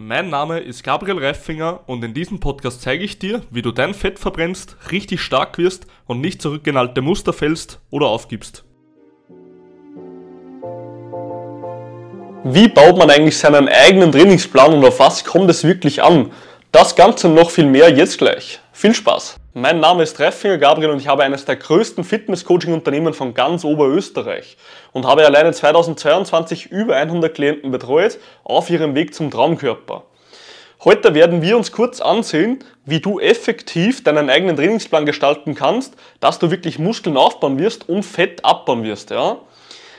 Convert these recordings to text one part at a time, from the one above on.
Mein Name ist Gabriel Reifinger und in diesem Podcast zeige ich dir, wie du dein Fett verbrennst, richtig stark wirst und nicht zurück in alte Muster fällst oder aufgibst. Wie baut man eigentlich seinen eigenen Trainingsplan und auf was kommt es wirklich an? Das Ganze und noch viel mehr jetzt gleich. Viel Spaß! Mein Name ist Treffinger Gabriel und ich habe eines der größten Fitness-Coaching-Unternehmen von ganz Oberösterreich und habe alleine 2022 über 100 Klienten betreut auf ihrem Weg zum Traumkörper. Heute werden wir uns kurz ansehen, wie du effektiv deinen eigenen Trainingsplan gestalten kannst, dass du wirklich Muskeln aufbauen wirst und Fett abbauen wirst. Ja?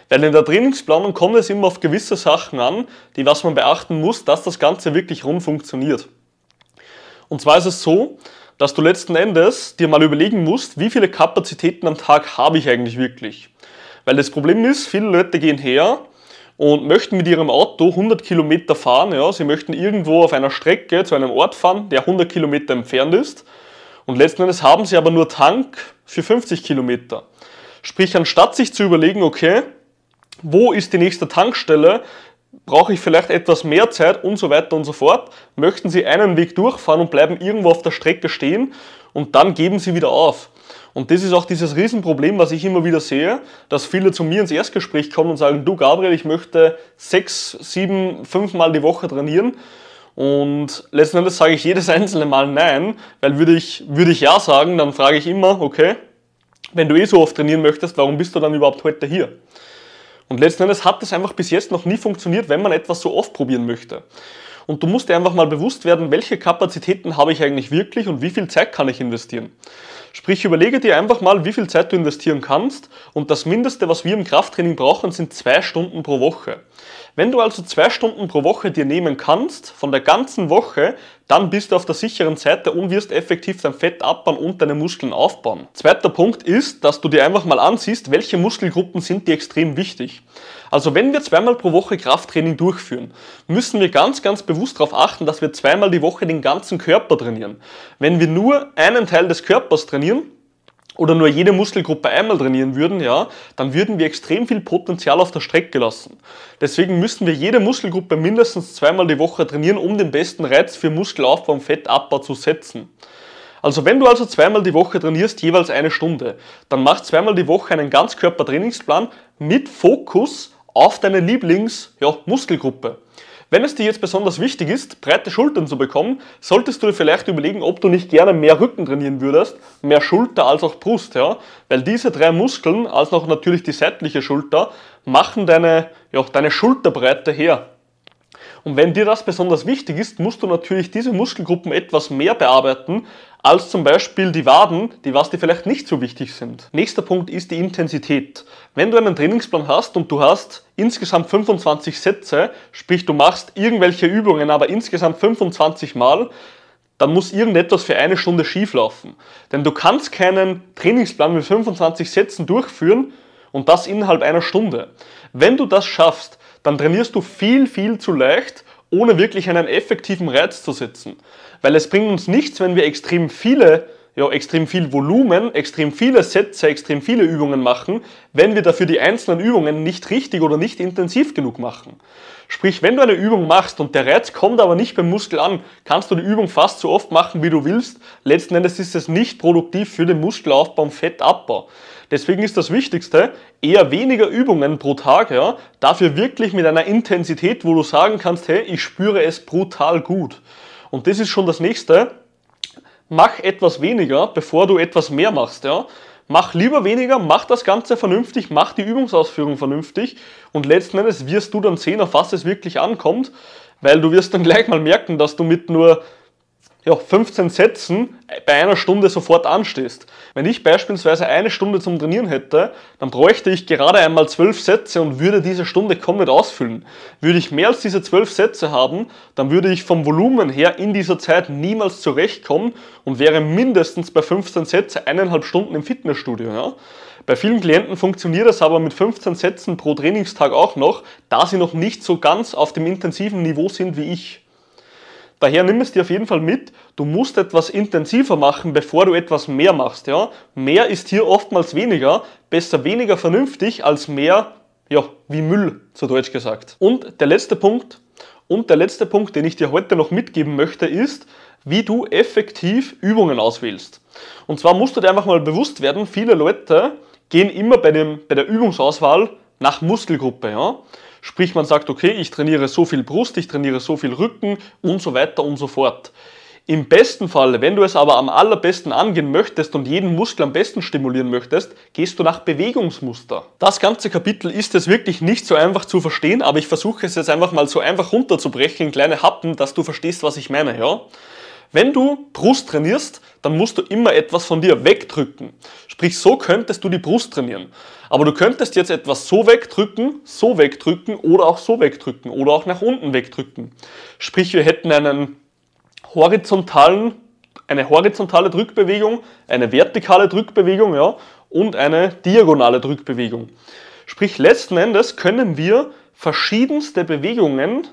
Weil in der Trainingsplanung kommt es immer auf gewisse Sachen an, die was man beachten muss, dass das Ganze wirklich rund funktioniert. Und zwar ist es so, dass du letzten Endes dir mal überlegen musst, wie viele Kapazitäten am Tag habe ich eigentlich wirklich. Weil das Problem ist, viele Leute gehen her und möchten mit ihrem Auto 100 Kilometer fahren. Ja, sie möchten irgendwo auf einer Strecke zu einem Ort fahren, der 100 Kilometer entfernt ist. Und letzten Endes haben sie aber nur Tank für 50 Kilometer. Sprich, anstatt sich zu überlegen, okay, wo ist die nächste Tankstelle, brauche ich vielleicht etwas mehr Zeit und so weiter und so fort. Möchten Sie einen Weg durchfahren und bleiben irgendwo auf der Strecke stehen und dann geben Sie wieder auf. Und das ist auch dieses Riesenproblem, was ich immer wieder sehe, dass viele zu mir ins Erstgespräch kommen und sagen, du Gabriel, ich möchte sechs, sieben, fünf Mal die Woche trainieren. Und letzten Endes sage ich jedes einzelne Mal nein, weil würde ich, würde ich ja sagen, dann frage ich immer, okay, wenn du eh so oft trainieren möchtest, warum bist du dann überhaupt heute hier? Und letzten Endes hat das einfach bis jetzt noch nie funktioniert, wenn man etwas so oft probieren möchte. Und du musst dir einfach mal bewusst werden, welche Kapazitäten habe ich eigentlich wirklich und wie viel Zeit kann ich investieren. Sprich, überlege dir einfach mal, wie viel Zeit du investieren kannst und das Mindeste, was wir im Krafttraining brauchen, sind zwei Stunden pro Woche. Wenn du also zwei Stunden pro Woche dir nehmen kannst, von der ganzen Woche, dann bist du auf der sicheren Seite und wirst effektiv dein Fett abbauen und deine Muskeln aufbauen. Zweiter Punkt ist, dass du dir einfach mal ansiehst, welche Muskelgruppen sind dir extrem wichtig. Also wenn wir zweimal pro Woche Krafttraining durchführen, müssen wir ganz, ganz bewusst darauf achten, dass wir zweimal die Woche den ganzen Körper trainieren. Wenn wir nur einen Teil des Körpers trainieren, oder nur jede Muskelgruppe einmal trainieren würden, ja, dann würden wir extrem viel Potenzial auf der Strecke lassen. Deswegen müssen wir jede Muskelgruppe mindestens zweimal die Woche trainieren, um den besten Reiz für Muskelaufbau und Fettabbau zu setzen. Also wenn du also zweimal die Woche trainierst, jeweils eine Stunde, dann mach zweimal die Woche einen Ganzkörpertrainingsplan mit Fokus auf deine Lieblingsmuskelgruppe. Ja, wenn es dir jetzt besonders wichtig ist, breite Schultern zu bekommen, solltest du dir vielleicht überlegen, ob du nicht gerne mehr Rücken trainieren würdest, mehr Schulter als auch Brust, ja? Weil diese drei Muskeln, als auch natürlich die seitliche Schulter, machen deine, ja, deine Schulterbreite her. Und wenn dir das besonders wichtig ist, musst du natürlich diese Muskelgruppen etwas mehr bearbeiten, als zum Beispiel die Waden, die was dir vielleicht nicht so wichtig sind. Nächster Punkt ist die Intensität. Wenn du einen Trainingsplan hast und du hast insgesamt 25 Sätze, sprich du machst irgendwelche Übungen, aber insgesamt 25 Mal, dann muss irgendetwas für eine Stunde schief laufen. Denn du kannst keinen Trainingsplan mit 25 Sätzen durchführen und das innerhalb einer Stunde. Wenn du das schaffst, dann trainierst du viel, viel zu leicht, ohne wirklich einen effektiven Reiz zu setzen. Weil es bringt uns nichts, wenn wir extrem viele, ja, extrem viel Volumen, extrem viele Sätze, extrem viele Übungen machen, wenn wir dafür die einzelnen Übungen nicht richtig oder nicht intensiv genug machen. Sprich, wenn du eine Übung machst und der Reiz kommt aber nicht beim Muskel an, kannst du die Übung fast so oft machen, wie du willst. Letzten Endes ist es nicht produktiv für den Muskelaufbau und Fettabbau. Deswegen ist das Wichtigste, eher weniger Übungen pro Tag, ja, dafür wirklich mit einer Intensität, wo du sagen kannst, hey, ich spüre es brutal gut. Und das ist schon das nächste. Mach etwas weniger, bevor du etwas mehr machst. Ja? Mach lieber weniger, mach das Ganze vernünftig, mach die Übungsausführung vernünftig und letzten Endes wirst du dann sehen, auf was es wirklich ankommt, weil du wirst dann gleich mal merken, dass du mit nur ja, 15 Sätzen bei einer Stunde sofort anstehst. Wenn ich beispielsweise eine Stunde zum Trainieren hätte, dann bräuchte ich gerade einmal 12 Sätze und würde diese Stunde komplett ausfüllen. Würde ich mehr als diese 12 Sätze haben, dann würde ich vom Volumen her in dieser Zeit niemals zurechtkommen und wäre mindestens bei 15 Sätzen eineinhalb Stunden im Fitnessstudio. Ja? Bei vielen Klienten funktioniert das aber mit 15 Sätzen pro Trainingstag auch noch, da sie noch nicht so ganz auf dem intensiven Niveau sind wie ich. Daher nimm es dir auf jeden Fall mit, du musst etwas intensiver machen, bevor du etwas mehr machst. Ja? Mehr ist hier oftmals weniger, besser weniger vernünftig als mehr ja, wie Müll, zu Deutsch gesagt. Und der letzte Punkt, Und der letzte Punkt, den ich dir heute noch mitgeben möchte, ist, wie du effektiv Übungen auswählst. Und zwar musst du dir einfach mal bewusst werden, viele Leute gehen immer bei, dem, bei der Übungsauswahl nach Muskelgruppe. Ja? Sprich, man sagt, okay, ich trainiere so viel Brust, ich trainiere so viel Rücken und so weiter und so fort. Im besten Fall, wenn du es aber am allerbesten angehen möchtest und jeden Muskel am besten stimulieren möchtest, gehst du nach Bewegungsmuster. Das ganze Kapitel ist es wirklich nicht so einfach zu verstehen, aber ich versuche es jetzt einfach mal so einfach runterzubrechen in kleine Happen, dass du verstehst, was ich meine, ja? Wenn du Brust trainierst, dann musst du immer etwas von dir wegdrücken. Sprich, so könntest du die Brust trainieren. Aber du könntest jetzt etwas so wegdrücken, so wegdrücken oder auch so wegdrücken oder auch nach unten wegdrücken. Sprich, wir hätten einen horizontalen, eine horizontale Drückbewegung, eine vertikale Drückbewegung ja, und eine diagonale Drückbewegung. Sprich, letzten Endes können wir verschiedenste Bewegungen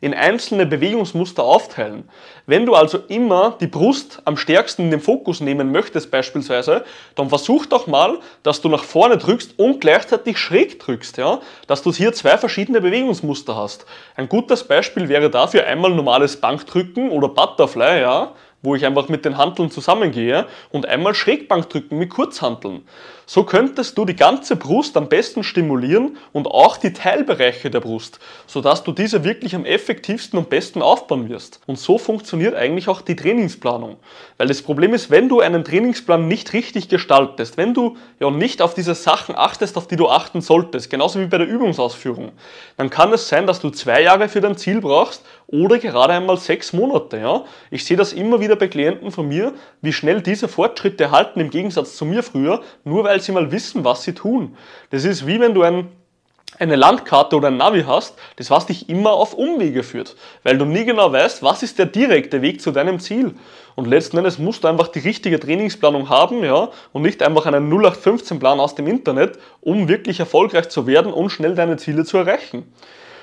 in einzelne Bewegungsmuster aufteilen. Wenn du also immer die Brust am stärksten in den Fokus nehmen möchtest beispielsweise, dann versuch doch mal, dass du nach vorne drückst und gleichzeitig schräg drückst, ja? dass du hier zwei verschiedene Bewegungsmuster hast. Ein gutes Beispiel wäre dafür einmal normales Bankdrücken oder Butterfly, ja? Wo ich einfach mit den Hanteln zusammengehe und einmal Schrägbank drücken mit Kurzhanteln. So könntest du die ganze Brust am besten stimulieren und auch die Teilbereiche der Brust, sodass du diese wirklich am effektivsten und besten aufbauen wirst. Und so funktioniert eigentlich auch die Trainingsplanung. Weil das Problem ist, wenn du einen Trainingsplan nicht richtig gestaltest, wenn du ja nicht auf diese Sachen achtest, auf die du achten solltest, genauso wie bei der Übungsausführung, dann kann es sein, dass du zwei Jahre für dein Ziel brauchst oder gerade einmal sechs Monate. Ja? Ich sehe das immer wieder bei Klienten von mir, wie schnell diese Fortschritte halten im Gegensatz zu mir früher, nur weil sie mal wissen, was sie tun. Das ist wie wenn du ein eine Landkarte oder ein Navi hast, das was dich immer auf Umwege führt, weil du nie genau weißt, was ist der direkte Weg zu deinem Ziel. Und letzten Endes musst du einfach die richtige Trainingsplanung haben, ja, und nicht einfach einen 0815 Plan aus dem Internet, um wirklich erfolgreich zu werden und schnell deine Ziele zu erreichen.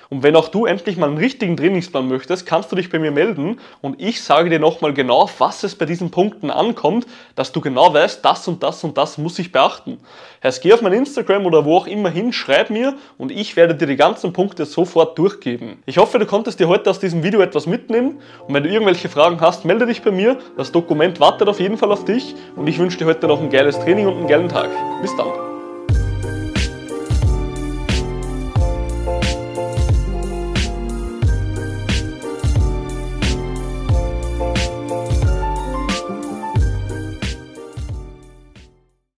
Und wenn auch du endlich mal einen richtigen Trainingsplan möchtest, kannst du dich bei mir melden und ich sage dir nochmal genau, auf was es bei diesen Punkten ankommt, dass du genau weißt, das und das und das muss ich beachten. Heißt, geh auf mein Instagram oder wo auch immer hin, schreib mir und ich werde dir die ganzen Punkte sofort durchgeben. Ich hoffe, du konntest dir heute aus diesem Video etwas mitnehmen und wenn du irgendwelche Fragen hast, melde dich bei mir. Das Dokument wartet auf jeden Fall auf dich und ich wünsche dir heute noch ein geiles Training und einen geilen Tag. Bis dann.